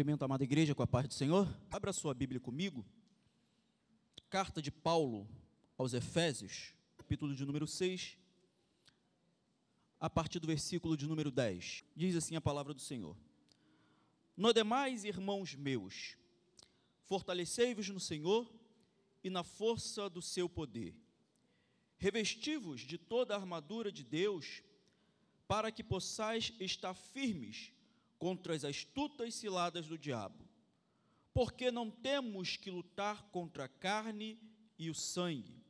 Cumprimento a amada igreja com a paz do Senhor. Abra sua Bíblia comigo. Carta de Paulo aos Efésios, capítulo de número 6, a partir do versículo de número 10. Diz assim a palavra do Senhor: No demais, irmãos meus, fortalecei-vos no Senhor e na força do seu poder. Revesti-vos de toda a armadura de Deus, para que possais estar firmes contra as astutas ciladas do diabo. Porque não temos que lutar contra a carne e o sangue,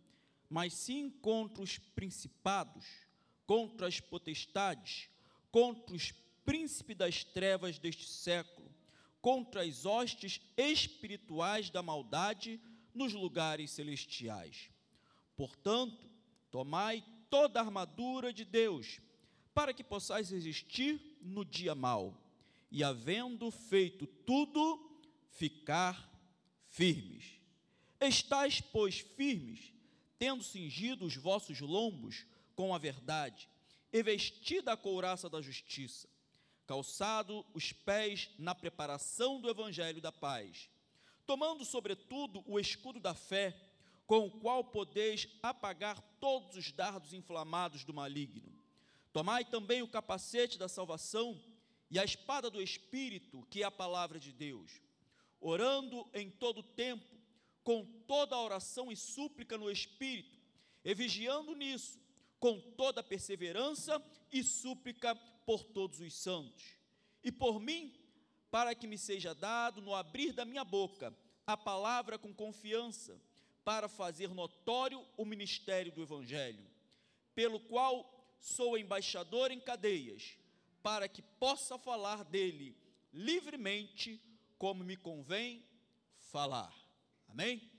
mas sim contra os principados, contra as potestades, contra os príncipes das trevas deste século, contra as hostes espirituais da maldade nos lugares celestiais. Portanto, tomai toda a armadura de Deus, para que possais resistir no dia mau e, havendo feito tudo, ficar firmes. Estais, pois, firmes, tendo cingido os vossos lombos com a verdade, e vestida a couraça da justiça, calçado os pés na preparação do evangelho da paz, tomando, sobretudo, o escudo da fé, com o qual podeis apagar todos os dardos inflamados do maligno. Tomai também o capacete da salvação e a espada do Espírito, que é a palavra de Deus, orando em todo tempo, com toda oração e súplica no Espírito, e vigiando nisso, com toda perseverança e súplica por todos os santos. E por mim, para que me seja dado no abrir da minha boca a palavra com confiança, para fazer notório o ministério do Evangelho, pelo qual sou embaixador em cadeias para que possa falar dele livremente, como me convém falar. Amém?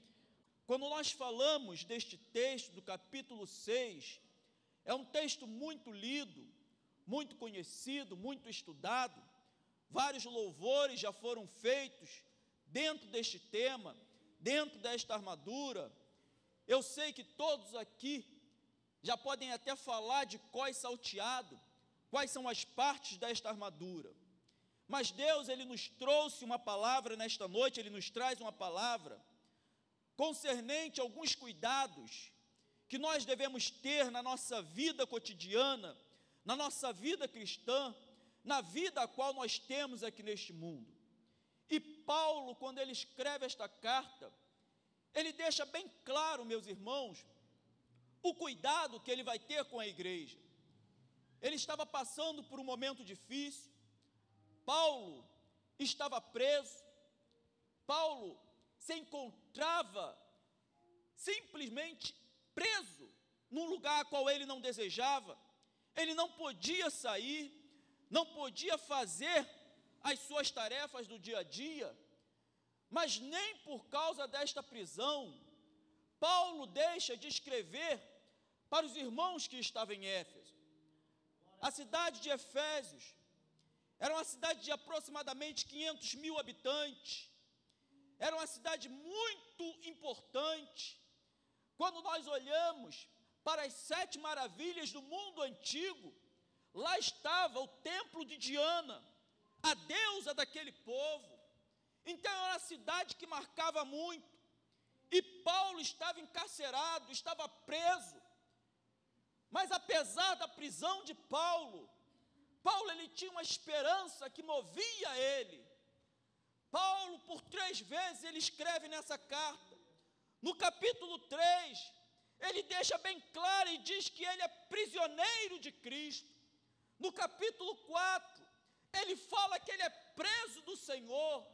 Quando nós falamos deste texto do capítulo 6, é um texto muito lido, muito conhecido, muito estudado. Vários louvores já foram feitos dentro deste tema, dentro desta armadura. Eu sei que todos aqui já podem até falar de cós salteado, quais são as partes desta armadura. Mas Deus, Ele nos trouxe uma palavra nesta noite, Ele nos traz uma palavra concernente a alguns cuidados que nós devemos ter na nossa vida cotidiana, na nossa vida cristã, na vida a qual nós temos aqui neste mundo. E Paulo, quando ele escreve esta carta, ele deixa bem claro, meus irmãos, o cuidado que ele vai ter com a igreja. Ele estava passando por um momento difícil. Paulo estava preso. Paulo se encontrava simplesmente preso num lugar a qual ele não desejava. Ele não podia sair, não podia fazer as suas tarefas do dia a dia. Mas nem por causa desta prisão, Paulo deixa de escrever para os irmãos que estavam em Éfeso. A cidade de Efésios era uma cidade de aproximadamente 500 mil habitantes. Era uma cidade muito importante. Quando nós olhamos para as sete maravilhas do mundo antigo, lá estava o templo de Diana, a deusa daquele povo. Então era uma cidade que marcava muito. E Paulo estava encarcerado, estava preso. Mas apesar da prisão de Paulo, Paulo ele tinha uma esperança que movia ele. Paulo, por três vezes, ele escreve nessa carta. No capítulo 3, ele deixa bem claro e diz que ele é prisioneiro de Cristo. No capítulo 4, ele fala que ele é preso do Senhor.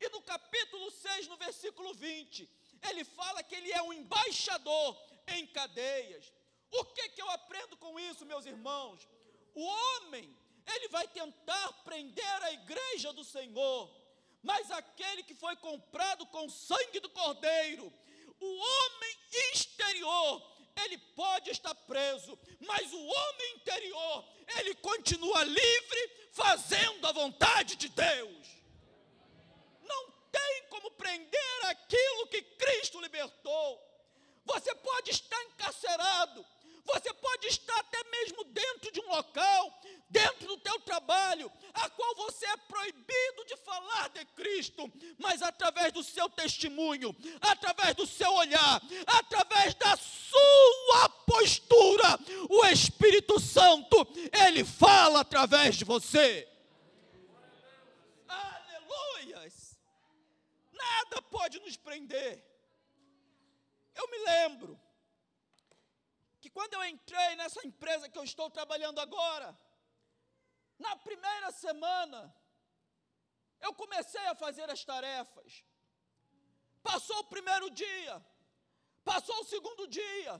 E no capítulo 6, no versículo 20, ele fala que ele é um embaixador em cadeias. O que, que eu aprendo com isso, meus irmãos? O homem, ele vai tentar prender a igreja do Senhor, mas aquele que foi comprado com sangue do Cordeiro, o homem exterior, ele pode estar preso, mas o homem interior, ele continua livre, fazendo a vontade de Deus. Não tem como prender aquilo que Cristo libertou. Você pode estar encarcerado, você pode estar até mesmo dentro de um local, dentro do teu trabalho, a qual você é proibido de falar de Cristo, mas através do seu testemunho, através do seu olhar, através da sua postura, o Espírito Santo, ele fala através de você. Aleluias! Nada pode nos prender. Eu me lembro que quando eu entrei nessa empresa que eu estou trabalhando agora, na primeira semana, eu comecei a fazer as tarefas. Passou o primeiro dia, passou o segundo dia,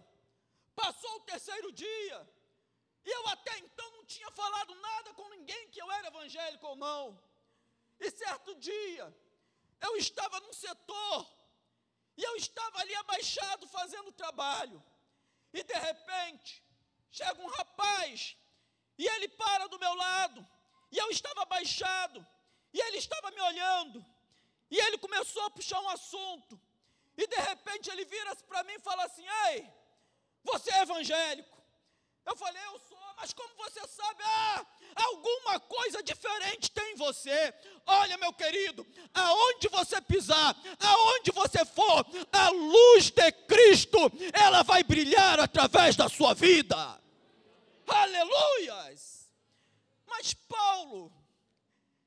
passou o terceiro dia, e eu até então não tinha falado nada com ninguém que eu era evangélico ou não. E certo dia, eu estava num setor, e eu estava ali abaixado fazendo trabalho, e de repente, chega um rapaz, e ele para do meu lado, e eu estava abaixado, e ele estava me olhando. E ele começou a puxar um assunto. E de repente ele vira-se para mim e fala assim: Ei, você é evangélico? Eu falei: Eu sou, mas como você sabe? Ah, alguma coisa diferente tem em você. Olha, meu querido, aonde você pisar, aonde você for, a luz de vai brilhar através da sua vida. Aleluias! Mas Paulo,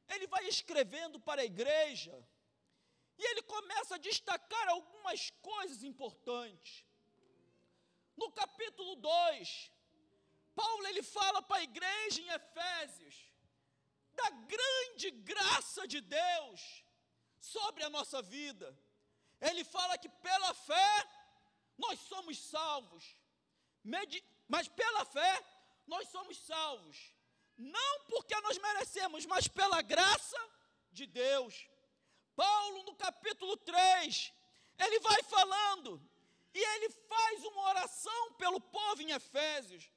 ele vai escrevendo para a igreja e ele começa a destacar algumas coisas importantes. No capítulo 2, Paulo ele fala para a igreja em Efésios da grande graça de Deus sobre a nossa vida. Ele fala que pela fé nós somos salvos, mas pela fé nós somos salvos não porque nós merecemos, mas pela graça de Deus. Paulo, no capítulo 3, ele vai falando, e ele faz uma oração pelo povo em Efésios.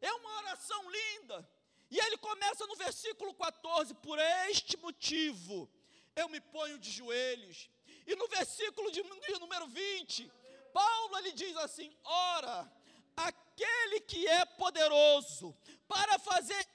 É uma oração linda. E ele começa no versículo 14: Por este motivo eu me ponho de joelhos. E no versículo de, número 20, Paulo ele diz assim: Ora, aquele que é poderoso para fazer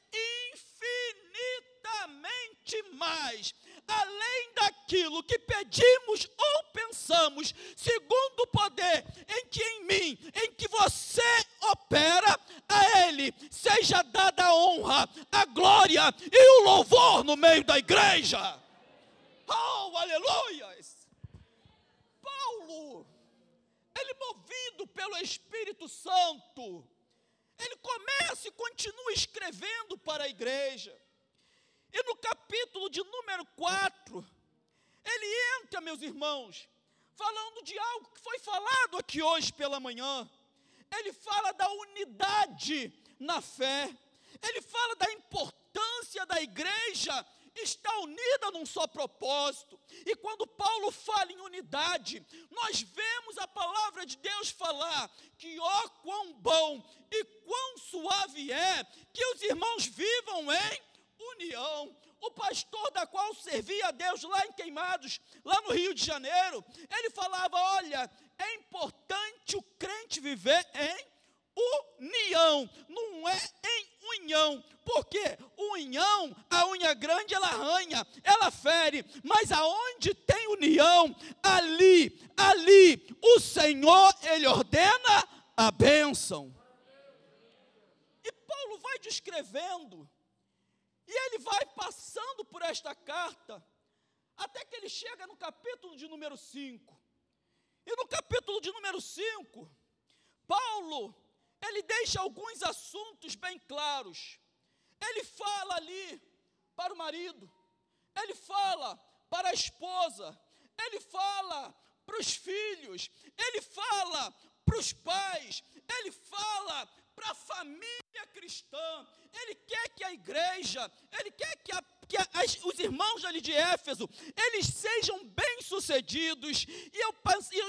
infinitamente mais, além daquilo que pedimos ou pensamos, segundo o poder em que em mim, em que você opera, a Ele seja dada a honra, a glória e o louvor no meio da igreja. Oh, aleluias! Paulo, ele movido pelo Espírito Santo, ele começa e continua escrevendo para a igreja. E no capítulo de número 4, ele entra, meus irmãos, falando de algo que foi falado aqui hoje pela manhã. Ele fala da unidade na fé. Ele fala da importância da igreja está unida num só propósito. E quando Paulo fala em unidade, nós vemos a palavra de Deus falar que ó quão bom e quão suave é que os irmãos vivam em união. O pastor da qual servia a Deus lá em Queimados, lá no Rio de Janeiro, ele falava: olha, é importante o crente viver em união, não é em unhão, porque unhão, a unha grande ela arranha, ela fere, mas aonde tem união, ali, ali, o Senhor, ele ordena a bênção. E Paulo vai descrevendo, e ele vai passando por esta carta, até que ele chega no capítulo de número 5. E no capítulo de número 5, Paulo, ele deixa alguns assuntos bem claros. Ele fala ali para o marido, ele fala para a esposa, ele fala para os filhos, ele fala para os pais, ele fala para a família cristã, ele quer que a igreja, ele quer que, a, que as, os irmãos ali de Éfeso, eles sejam bem-sucedidos. E eu,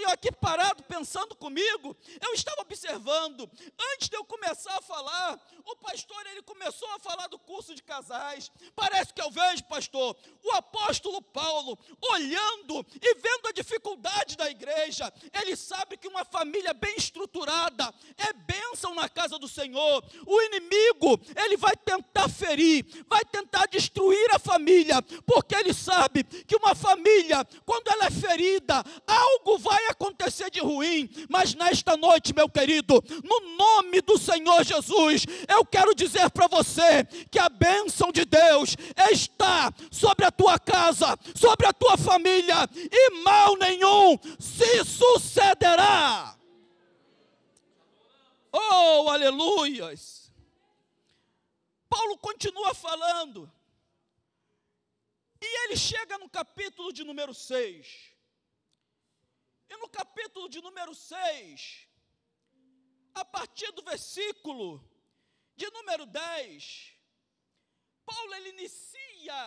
eu aqui parado pensando comigo, eu estava observando, antes de eu começar a falar, o pastor ele começou a falar do curso de casais. Parece que eu vejo, pastor, o apóstolo Paulo olhando e vendo a dificuldade da igreja. Ele sabe que uma família bem estruturada é bênção na casa do Senhor. O inimigo, ele vai tentar ferir, vai tentar destruir a família, porque ele sabe que uma família, quando ela é ferida, algo vai acontecer de ruim. Mas nesta noite, meu querido, no nome do Senhor Jesus, eu quero dizer para você que a bênção de Deus está sobre a tua casa, sobre a tua família, e mal nenhum se sucederá. Oh, aleluias! Paulo continua falando, e ele chega no capítulo de número 6. E no capítulo de número 6, a partir do versículo de número 10, Paulo ele inicia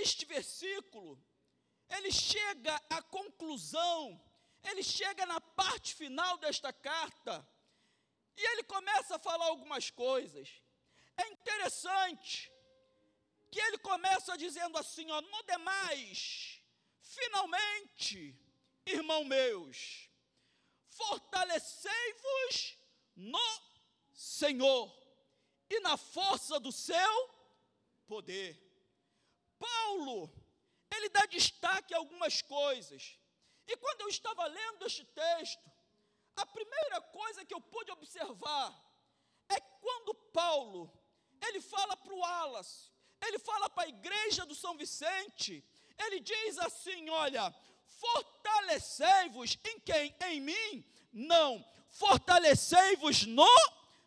este versículo, ele chega à conclusão ele chega na parte final desta carta e ele começa a falar algumas coisas. É interessante que ele começa dizendo assim, ó, no demais, finalmente, irmão meus, fortalecei-vos no Senhor e na força do seu poder. Paulo, ele dá destaque a algumas coisas. E quando eu estava lendo este texto, a primeira coisa que eu pude observar é quando Paulo, ele fala para o Alas, ele fala para a igreja do São Vicente, ele diz assim: olha, fortalecei-vos em quem? Em mim? Não, fortalecei-vos no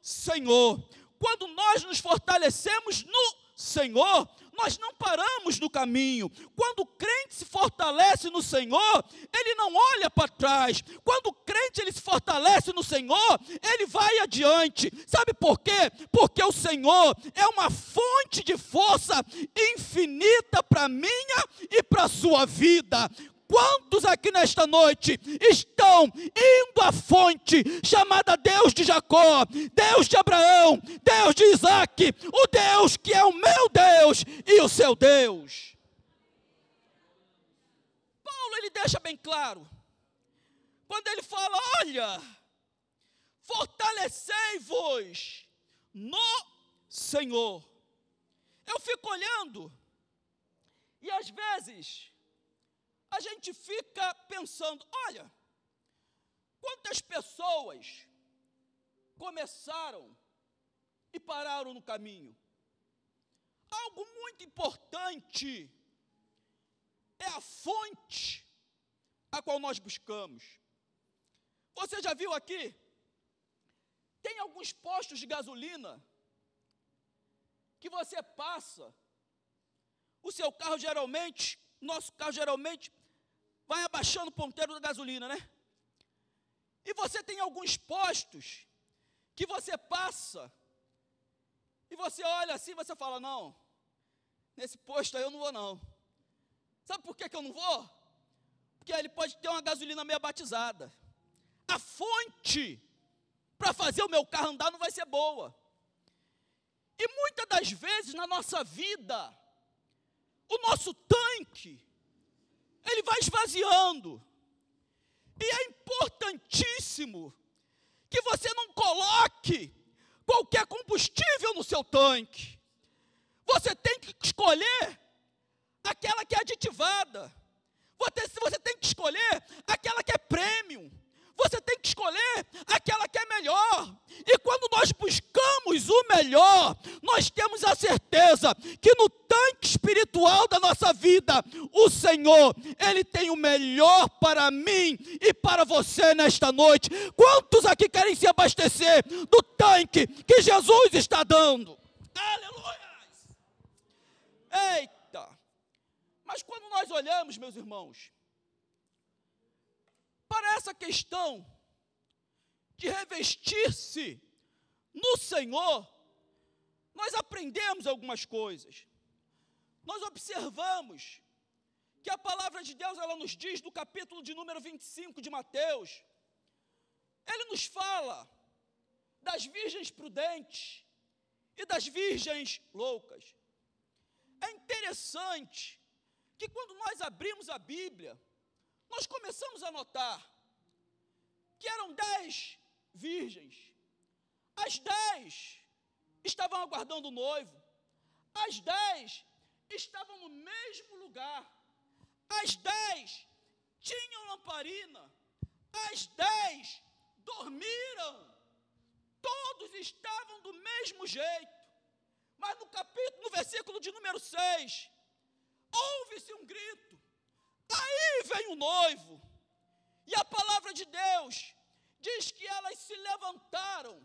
Senhor. Quando nós nos fortalecemos no Senhor, nós não paramos no caminho. Quando o crente se fortalece no Senhor, ele não olha para trás. Quando o crente ele se fortalece no Senhor, ele vai adiante. Sabe por quê? Porque o Senhor é uma fonte de força infinita para minha e para sua vida. Quantos aqui nesta noite estão indo à fonte chamada Deus de Jacó, Deus de Abraão, Deus de Isaac, o Deus que é o meu Deus e o seu Deus? Paulo ele deixa bem claro, quando ele fala: olha, fortalecei-vos no Senhor. Eu fico olhando, e às vezes, a gente fica pensando: olha, quantas pessoas começaram e pararam no caminho? Algo muito importante é a fonte a qual nós buscamos. Você já viu aqui? Tem alguns postos de gasolina que você passa, o seu carro geralmente, nosso carro geralmente, vai abaixando o ponteiro da gasolina, né? E você tem alguns postos que você passa e você olha assim, você fala: "Não, nesse posto aí eu não vou não". Sabe por que, que eu não vou? Porque ele pode ter uma gasolina meio batizada. A fonte para fazer o meu carro andar não vai ser boa. E muitas das vezes na nossa vida, o nosso tanque ele vai esvaziando. E é importantíssimo que você não coloque qualquer combustível no seu tanque. Você tem que escolher aquela que é aditivada. Você, mim e para você nesta noite. Quantos aqui querem se abastecer do tanque que Jesus está dando? Aleluia! Eita! Mas quando nós olhamos, meus irmãos, para essa questão de revestir-se no Senhor, nós aprendemos algumas coisas. Nós observamos que a palavra de Deus, ela nos diz no capítulo de número 25 de Mateus, ele nos fala das virgens prudentes e das virgens loucas. É interessante que quando nós abrimos a Bíblia, nós começamos a notar que eram dez virgens. As dez estavam aguardando o noivo. As dez estavam no mesmo lugar. As dez tinham lamparina. As dez dormiram. Todos estavam do mesmo jeito. Mas no capítulo, no versículo de número 6, ouve-se um grito. Aí vem o noivo. E a palavra de Deus diz que elas se levantaram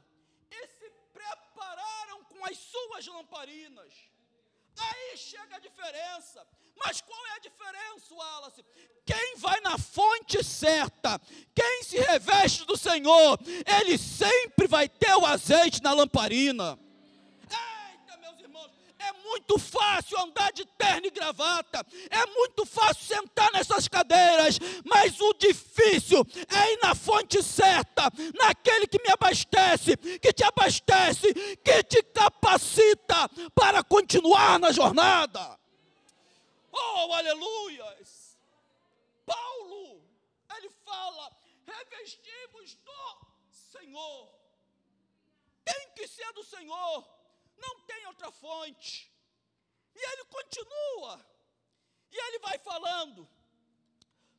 e se prepararam com as suas lamparinas. Aí chega a diferença. Mas qual é a diferença, Wallace? Quem vai na fonte certa, quem se reveste do Senhor, ele sempre vai ter o azeite na lamparina. Muito fácil andar de terno e gravata, é muito fácil sentar nessas cadeiras, mas o difícil é ir na fonte certa, naquele que me abastece, que te abastece, que te capacita para continuar na jornada. Oh, aleluias! Paulo, ele fala: revestimos do Senhor. Tem que ser do Senhor, não tem outra fonte. E ele continua, e ele vai falando,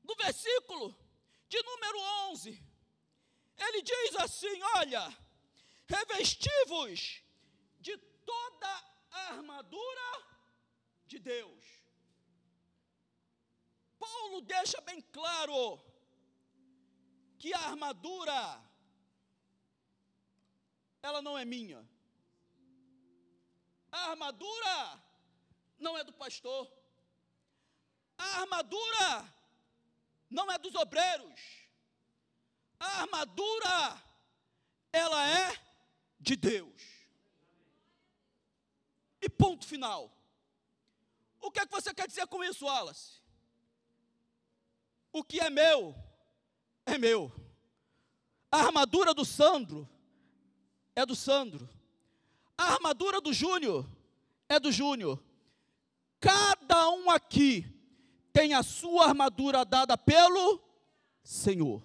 no versículo de número 11, ele diz assim: Olha, revesti-vos de toda a armadura de Deus. Paulo deixa bem claro que a armadura ela não é minha. A armadura não é do pastor. A armadura não é dos obreiros. A armadura ela é de Deus. E ponto final. O que é que você quer dizer com isso, Wallace? O que é meu, é meu. A armadura do Sandro é do Sandro. A armadura do Júnior é do Júnior. Cada um aqui tem a sua armadura dada pelo Senhor.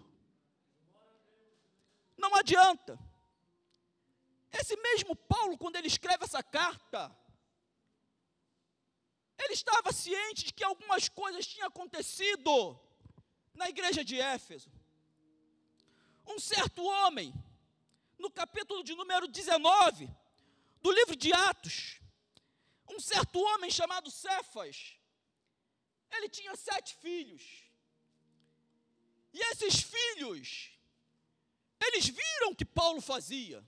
Não adianta. Esse mesmo Paulo, quando ele escreve essa carta, ele estava ciente de que algumas coisas tinham acontecido na igreja de Éfeso. Um certo homem, no capítulo de número 19 do livro de Atos, um certo homem chamado Cefas, ele tinha sete filhos. E esses filhos, eles viram o que Paulo fazia.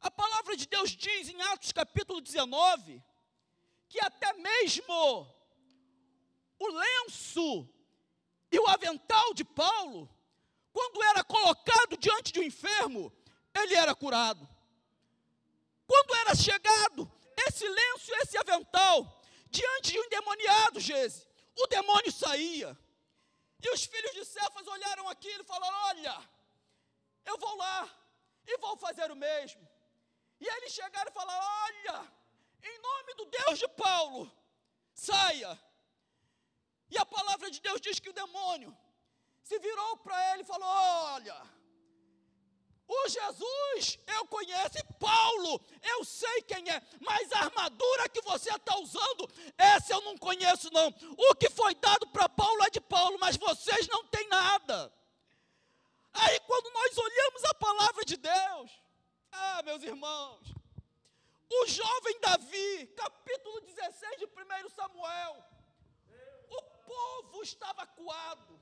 A palavra de Deus diz em Atos capítulo 19, que até mesmo o lenço e o avental de Paulo, quando era colocado diante de um enfermo, ele era curado. Quando era chegado esse lenço esse avental diante de um endemoniado, Gese, o demônio saía. E os filhos de Cefas olharam aquilo e falaram: Olha, eu vou lá e vou fazer o mesmo. E eles chegaram e falaram: Olha, em nome do Deus de Paulo, saia. E a palavra de Deus diz que o demônio se virou para ele e falou: Olha, o Jesus eu conheço, e Paulo eu sei quem é, mas a armadura que você está usando, essa eu não conheço, não. O que foi dado para Paulo é de Paulo, mas vocês não têm nada. Aí, quando nós olhamos a palavra de Deus, ah, meus irmãos, o jovem Davi, capítulo 16 de 1 Samuel, o povo estava acuado.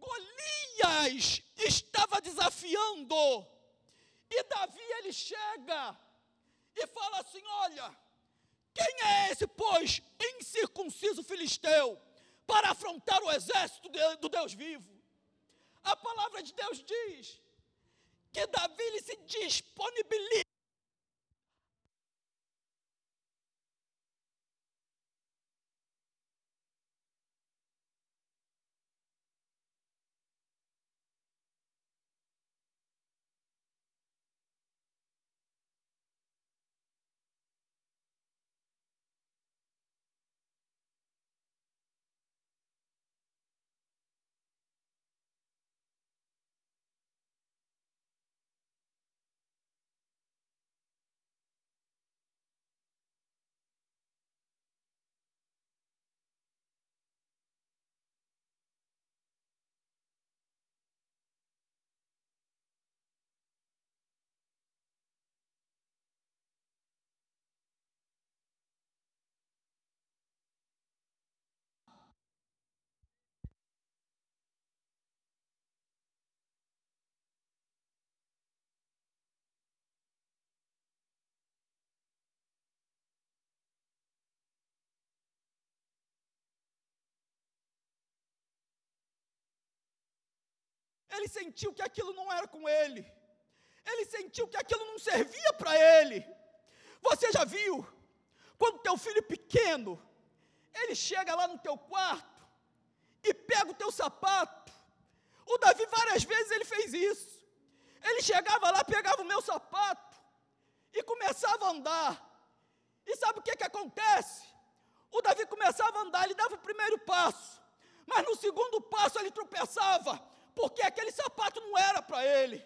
Golias estava desafiando. E Davi ele chega e fala assim: Olha, quem é esse, pois, incircunciso filisteu, para afrontar o exército de, do Deus vivo? A palavra de Deus diz que Davi se disponibiliza Ele sentiu que aquilo não era com ele. Ele sentiu que aquilo não servia para ele. Você já viu? Quando teu filho pequeno, ele chega lá no teu quarto e pega o teu sapato. O Davi várias vezes ele fez isso. Ele chegava lá, pegava o meu sapato e começava a andar. E sabe o que que acontece? O Davi começava a andar, ele dava o primeiro passo, mas no segundo passo ele tropeçava, porque aquele sapato não era para ele.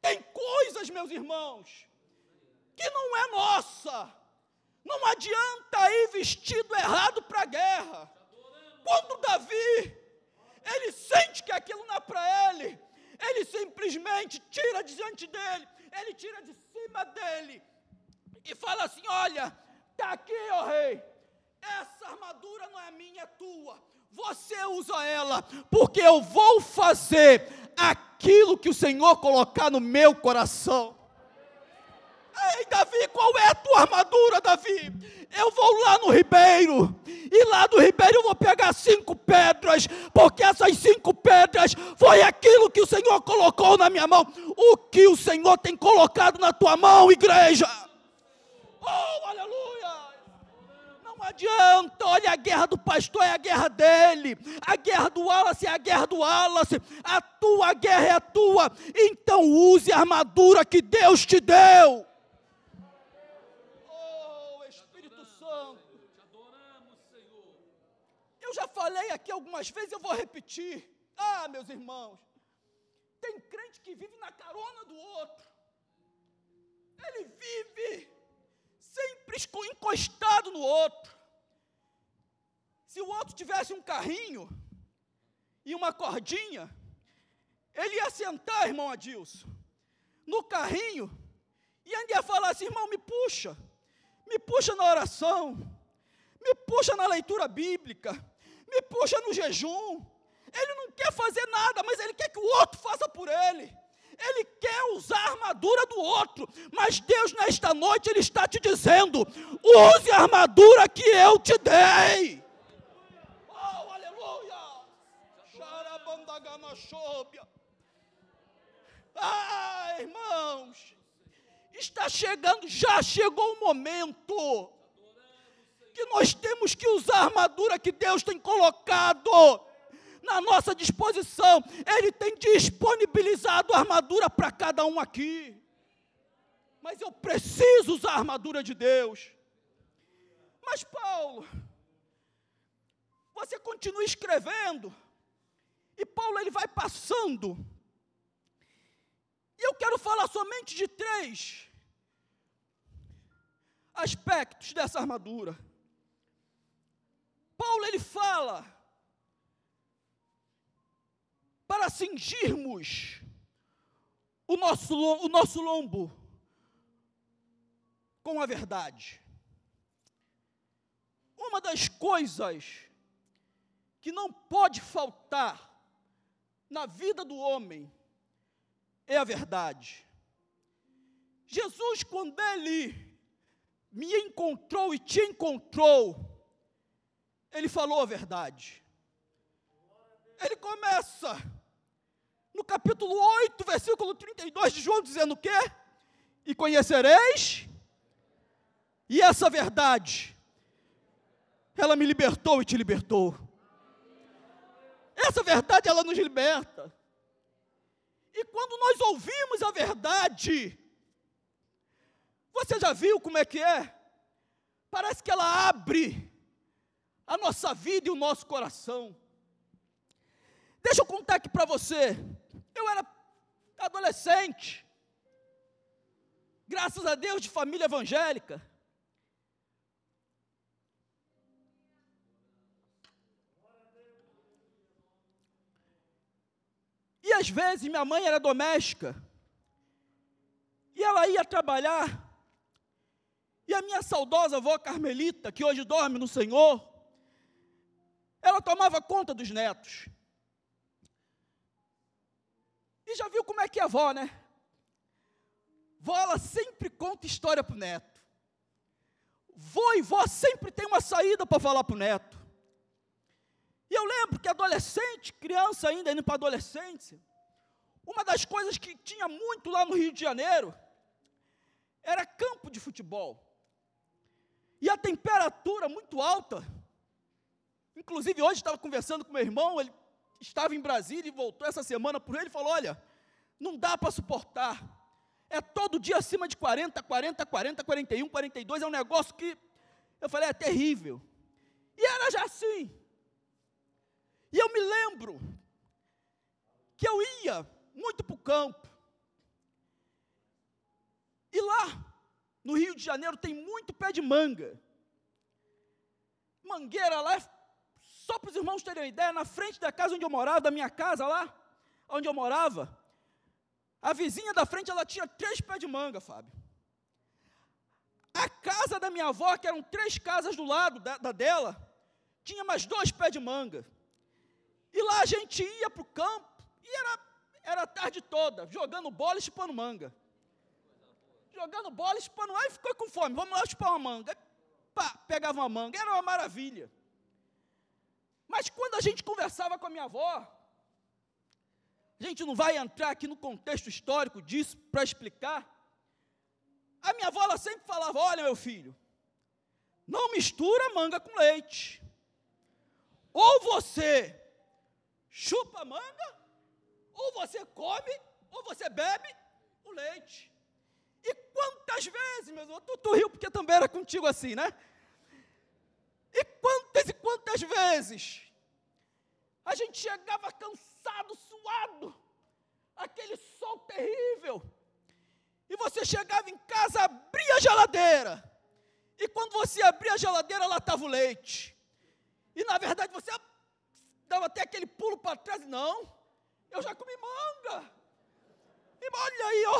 Tem coisas, meus irmãos, que não é nossa. Não adianta ir vestido errado para a guerra. Quando Davi, ele sente que aquilo não é para ele, ele simplesmente tira diante dele, ele tira de cima dele e fala assim: Olha, está aqui, ó rei, essa armadura não é minha, é tua. Você usa ela, porque eu vou fazer aquilo que o Senhor colocar no meu coração. Ei, Davi, qual é a tua armadura, Davi? Eu vou lá no ribeiro, e lá do ribeiro eu vou pegar cinco pedras, porque essas cinco pedras foi aquilo que o Senhor colocou na minha mão. O que o Senhor tem colocado na tua mão, igreja? Oh, aleluia! Não adianta, olha, a guerra do pastor é a guerra dele, a guerra do Wallace é a guerra do Wallace, a tua guerra é a tua, então use a armadura que Deus te deu. Oh, Espírito Santo, eu já falei aqui algumas vezes, eu vou repetir. Ah, meus irmãos, tem crente que vive na carona do outro, ele vive sempre encostado no outro. Se o outro tivesse um carrinho e uma cordinha, ele ia sentar, irmão Adilson, no carrinho e ainda ia falar assim: irmão, me puxa, me puxa na oração, me puxa na leitura bíblica, me puxa no jejum. Ele não quer fazer nada, mas ele quer que o outro faça por ele. Ele quer usar a armadura do outro, mas Deus nesta noite ele está te dizendo: use a armadura que eu te dei. Oh, aleluia! Ah, irmãos, está chegando, já chegou o momento que nós temos que usar a armadura que Deus tem colocado na nossa disposição. Ele tem disponibilizado armadura para cada um aqui. Mas eu preciso usar a armadura de Deus. Mas Paulo, você continua escrevendo, e Paulo ele vai passando. E eu quero falar somente de três aspectos dessa armadura. Paulo ele fala cingirmos o nosso, o nosso lombo com a verdade. Uma das coisas que não pode faltar na vida do homem é a verdade. Jesus, quando ele me encontrou e te encontrou, ele falou a verdade. Ele começa no capítulo 8, versículo 32 de João, dizendo o quê? E conhecereis, e essa verdade, ela me libertou e te libertou. Essa verdade, ela nos liberta. E quando nós ouvimos a verdade, você já viu como é que é? Parece que ela abre a nossa vida e o nosso coração. Deixa eu contar aqui para você. Eu era adolescente, graças a Deus, de família evangélica. E às vezes minha mãe era doméstica, e ela ia trabalhar, e a minha saudosa avó Carmelita, que hoje dorme no Senhor, ela tomava conta dos netos. E já viu como é que é a avó, né? Vó, ela sempre conta história para o neto. Vô e vó sempre tem uma saída para falar para o neto. E eu lembro que adolescente, criança ainda, indo para adolescência, Uma das coisas que tinha muito lá no Rio de Janeiro era campo de futebol. E a temperatura muito alta. Inclusive, hoje estava conversando com meu irmão, ele estava em Brasília e voltou essa semana por ele e falou: Olha, não dá para suportar. É todo dia acima de 40, 40, 40, 41, 42. É um negócio que eu falei: é terrível. E era já assim. E eu me lembro que eu ia muito para o campo. E lá, no Rio de Janeiro, tem muito pé de manga. Mangueira lá, só para os irmãos terem uma ideia, na frente da casa onde eu morava, da minha casa lá, onde eu morava, a vizinha da frente, ela tinha três pés de manga, Fábio. A casa da minha avó, que eram três casas do lado da, da dela, tinha mais dois pés de manga. E lá a gente ia para o campo, e era, era a tarde toda, jogando bola e chupando manga. Jogando bola e chupando e ficou com fome, vamos lá chupar uma manga. Pá, pegava uma manga, era uma maravilha. Mas quando a gente conversava com a minha avó, a gente não vai entrar aqui no contexto histórico disso para explicar. A minha avó ela sempre falava: Olha, meu filho, não mistura manga com leite. Ou você chupa manga, ou você come, ou você bebe o leite. E quantas vezes, meu irmão, tu, tu riu porque também era contigo assim, né? E quantas e quantas vezes a gente chegava cansado, suado, aquele sol terrível, e você chegava em casa, abria a geladeira, e quando você abria a geladeira, lá estava o leite, e na verdade você dava até aquele pulo para trás, não, eu já comi manga, e olha aí, ó,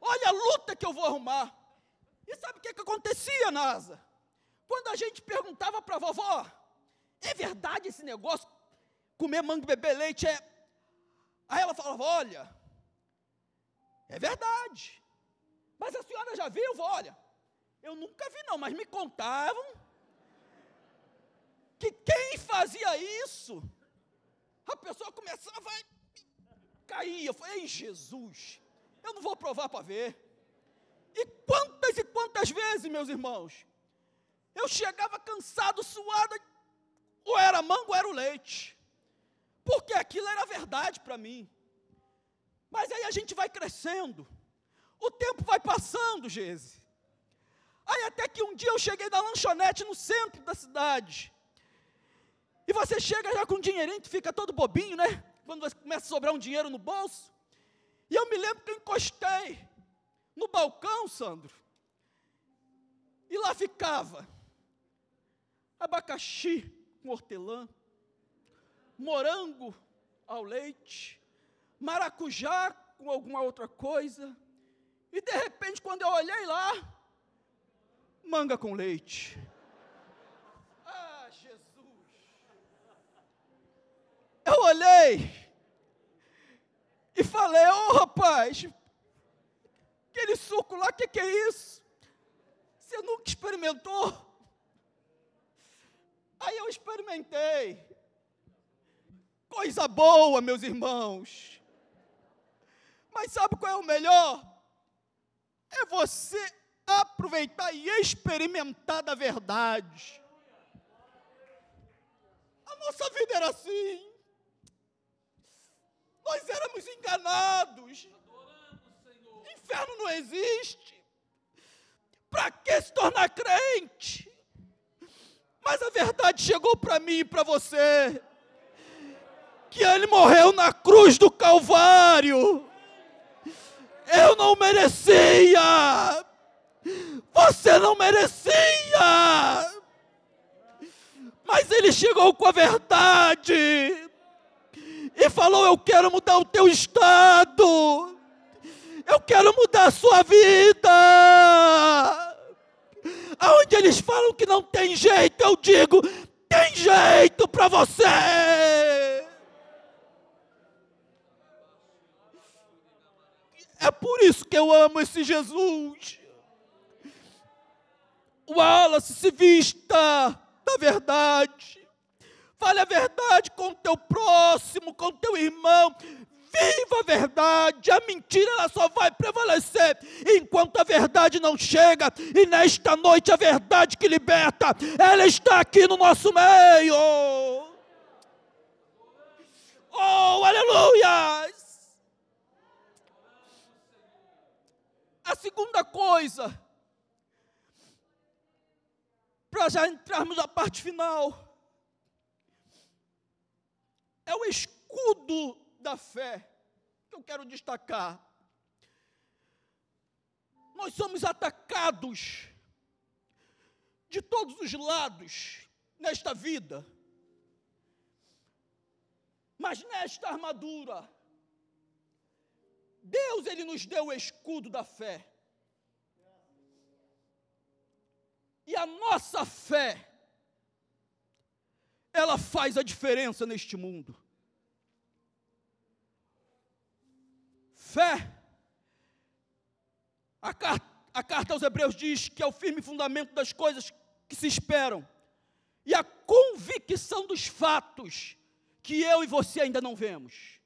olha a luta que eu vou arrumar, e sabe o que, que acontecia, Nasa? Quando a gente perguntava para a vovó, é verdade esse negócio? Comer manga e beber leite é. Aí ela falava: olha, é verdade. Mas a senhora já viu? Olha, eu nunca vi não, mas me contavam que quem fazia isso, a pessoa começava a cair. Eu falei, ei Jesus, eu não vou provar para ver. E quantas e quantas vezes, meus irmãos, eu chegava cansado, suado, ou era mango ou era o leite. Porque aquilo era verdade para mim. Mas aí a gente vai crescendo. O tempo vai passando, Gese. Aí até que um dia eu cheguei na lanchonete no centro da cidade. E você chega já com um dinheirinho, tu fica todo bobinho, né? Quando começa a sobrar um dinheiro no bolso. E eu me lembro que eu encostei no balcão, Sandro. E lá ficava abacaxi com hortelã, morango ao leite, maracujá com alguma outra coisa, e de repente, quando eu olhei lá, manga com leite. Ah, Jesus! Eu olhei e falei: Ô oh, rapaz, aquele suco lá, o que, que é isso? Você nunca experimentou? Aí eu experimentei. Coisa boa, meus irmãos. Mas sabe qual é o melhor? É você aproveitar e experimentar da verdade. A nossa vida era assim. Nós éramos enganados. Inferno não existe. Para que se tornar crente? Mas a verdade chegou para mim e para você. Que ele morreu na cruz do Calvário. Eu não merecia. Você não merecia. Mas ele chegou com a verdade. E falou: Eu quero mudar o teu estado. Eu quero mudar a sua vida aonde eles falam que não tem jeito, eu digo: tem jeito para você. É por isso que eu amo esse Jesus. Wallace, se vista da verdade. Fale a verdade com o teu próximo, com o teu irmão. Viva a verdade. A mentira ela só vai prevalecer enquanto a verdade não chega. E nesta noite a verdade que liberta, ela está aqui no nosso meio. Oh, aleluia! A segunda coisa, para já entrarmos na parte final, é o escudo da fé que eu quero destacar. Nós somos atacados de todos os lados nesta vida. Mas nesta armadura, Deus ele nos deu o escudo da fé. E a nossa fé ela faz a diferença neste mundo. Fé. A carta, a carta aos Hebreus diz que é o firme fundamento das coisas que se esperam e a convicção dos fatos que eu e você ainda não vemos.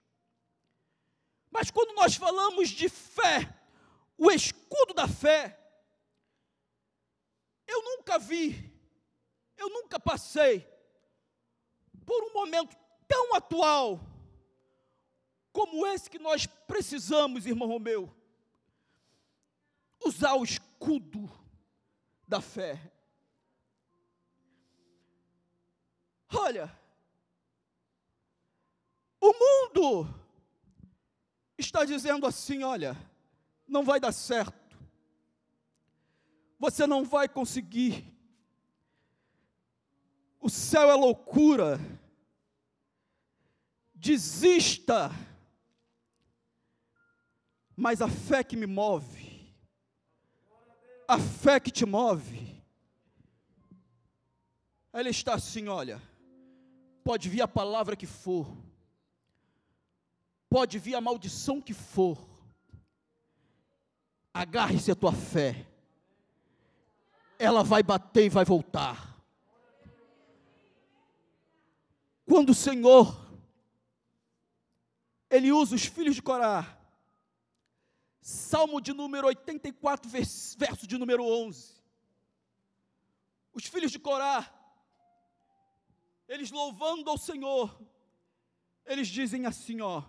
Mas quando nós falamos de fé, o escudo da fé, eu nunca vi, eu nunca passei por um momento tão atual como esse que nós precisamos, irmão Romeu, usar o escudo da fé. Olha, o mundo está dizendo assim: olha, não vai dar certo, você não vai conseguir, o céu é loucura, desista, mas a fé que me move, a fé que te move, ela está assim: olha, pode vir a palavra que for, Pode vir a maldição que for, agarre-se a tua fé, ela vai bater e vai voltar. Quando o Senhor, Ele usa os filhos de Corá, Salmo de número 84, verso de número 11. Os filhos de Corá, eles louvando ao Senhor, eles dizem assim, ó: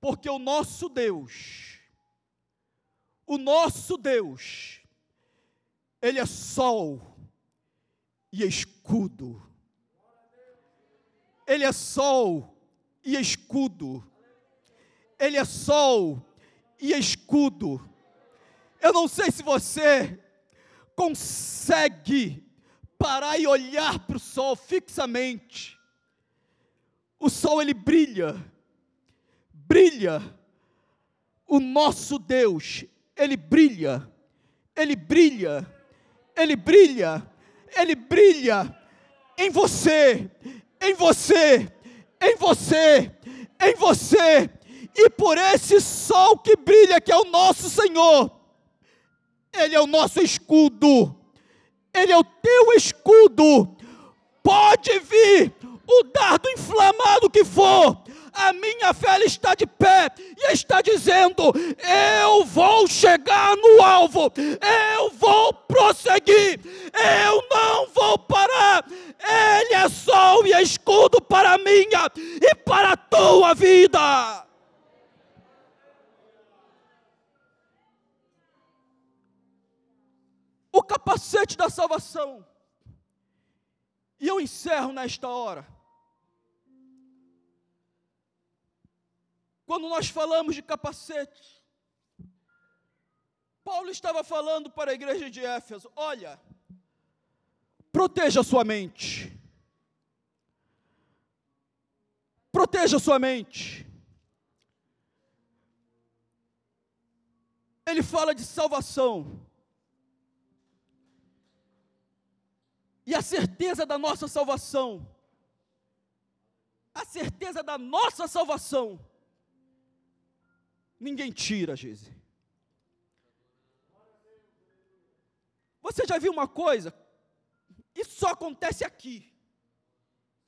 porque o nosso Deus, o nosso Deus, Ele é sol e escudo. Ele é sol e escudo. Ele é sol e escudo. Eu não sei se você consegue parar e olhar para o sol fixamente. O sol ele brilha brilha. O nosso Deus, ele brilha. Ele brilha. Ele brilha. Ele brilha em você, em você, em você, em você. E por esse sol que brilha, que é o nosso Senhor, Ele é o nosso escudo, Ele é o teu escudo. Pode vir o dardo inflamado que for, a minha fé está de pé e está dizendo: eu vou chegar no alvo, eu vou prosseguir, eu não vou parar. Ele é sol e escudo para a minha e para a tua vida. O capacete da salvação. E eu encerro nesta hora. Quando nós falamos de capacete, Paulo estava falando para a igreja de Éfeso: olha, proteja sua mente. Proteja sua mente. Ele fala de salvação. E a certeza da nossa salvação. A certeza da nossa salvação ninguém tira, Geise. Você já viu uma coisa? Isso só acontece aqui.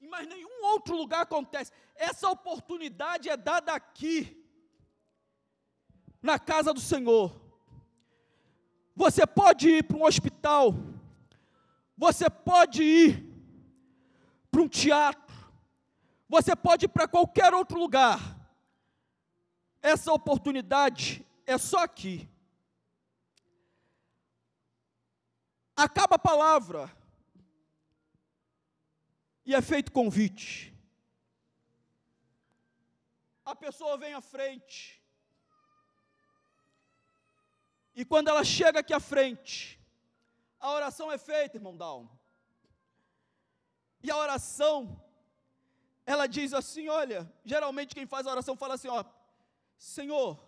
Em mas nenhum outro lugar acontece. Essa oportunidade é dada aqui, na casa do Senhor. Você pode ir para um hospital, você pode ir para um teatro, você pode ir para qualquer outro lugar. Essa oportunidade é só aqui. Acaba a palavra e é feito convite. A pessoa vem à frente. E quando ela chega aqui à frente, a oração é feita, irmão Dalmo. E a oração, ela diz assim: olha, geralmente quem faz a oração fala assim: ó, Senhor,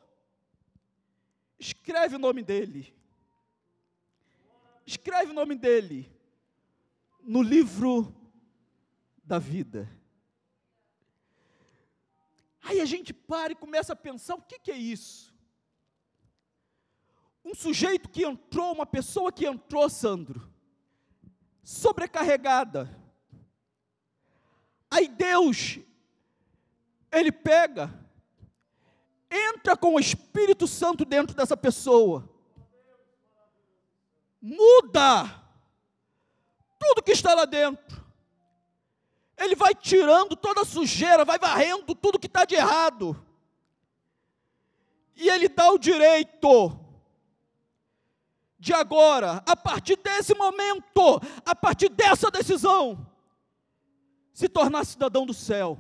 escreve o nome dele. Escreve o nome dele no livro da vida. Aí a gente para e começa a pensar: o que, que é isso? Um sujeito que entrou, uma pessoa que entrou, Sandro, sobrecarregada. Aí Deus, Ele pega, entra com o Espírito Santo dentro dessa pessoa, muda tudo que está lá dentro. Ele vai tirando toda a sujeira, vai varrendo tudo que está de errado. E ele dá o direito de agora, a partir desse momento, a partir dessa decisão, se tornar cidadão do céu,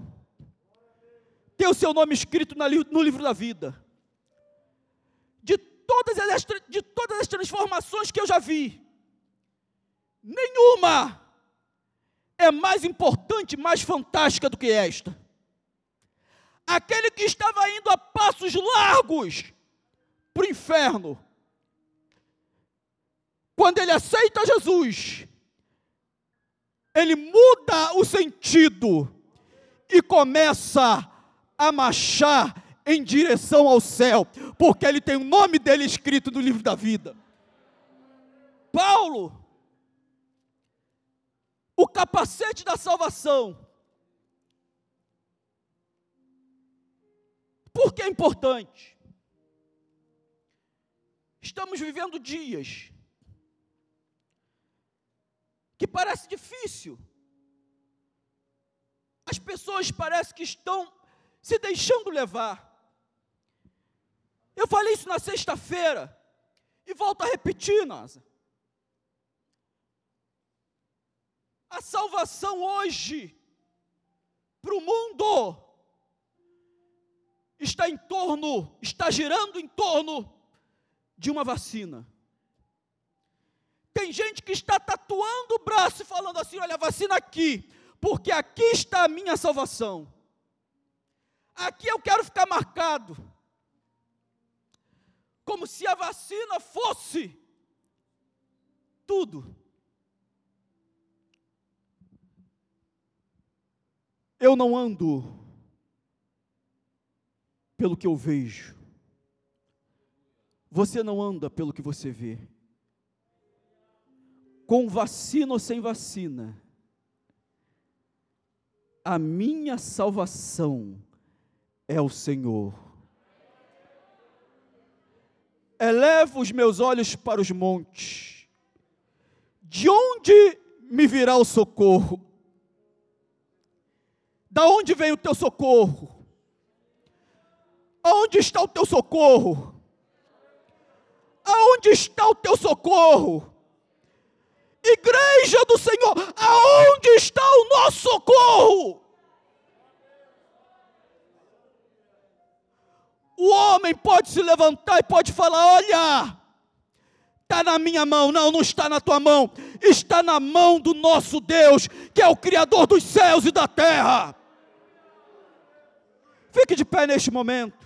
ter o seu nome escrito no livro da vida. De todas as, de todas as transformações que eu já vi, nenhuma é mais importante, mais fantástica do que esta. Aquele que estava indo a passos largos para o inferno, quando ele aceita Jesus, ele muda o sentido e começa a marchar em direção ao céu, porque ele tem o nome dele escrito no livro da vida. Paulo, o capacete da salvação. Por que é importante? Estamos vivendo dias que parece difícil. As pessoas parecem que estão se deixando levar. Eu falei isso na sexta-feira e volto a repetir, Nasa. A salvação hoje para o mundo está em torno, está girando em torno de uma vacina. Tem gente que está tatuando o braço e falando assim: olha, vacina aqui, porque aqui está a minha salvação. Aqui eu quero ficar marcado. Como se a vacina fosse tudo. Eu não ando pelo que eu vejo. Você não anda pelo que você vê com vacina ou sem vacina, a minha salvação é o Senhor. Elevo os meus olhos para os montes, de onde me virá o socorro? Da onde vem o teu socorro? Aonde está o teu socorro? Aonde está o teu socorro? Igreja do Senhor, aonde está o nosso socorro? O homem pode se levantar e pode falar: olha, está na minha mão. Não, não está na tua mão. Está na mão do nosso Deus, que é o Criador dos céus e da terra. Fique de pé neste momento.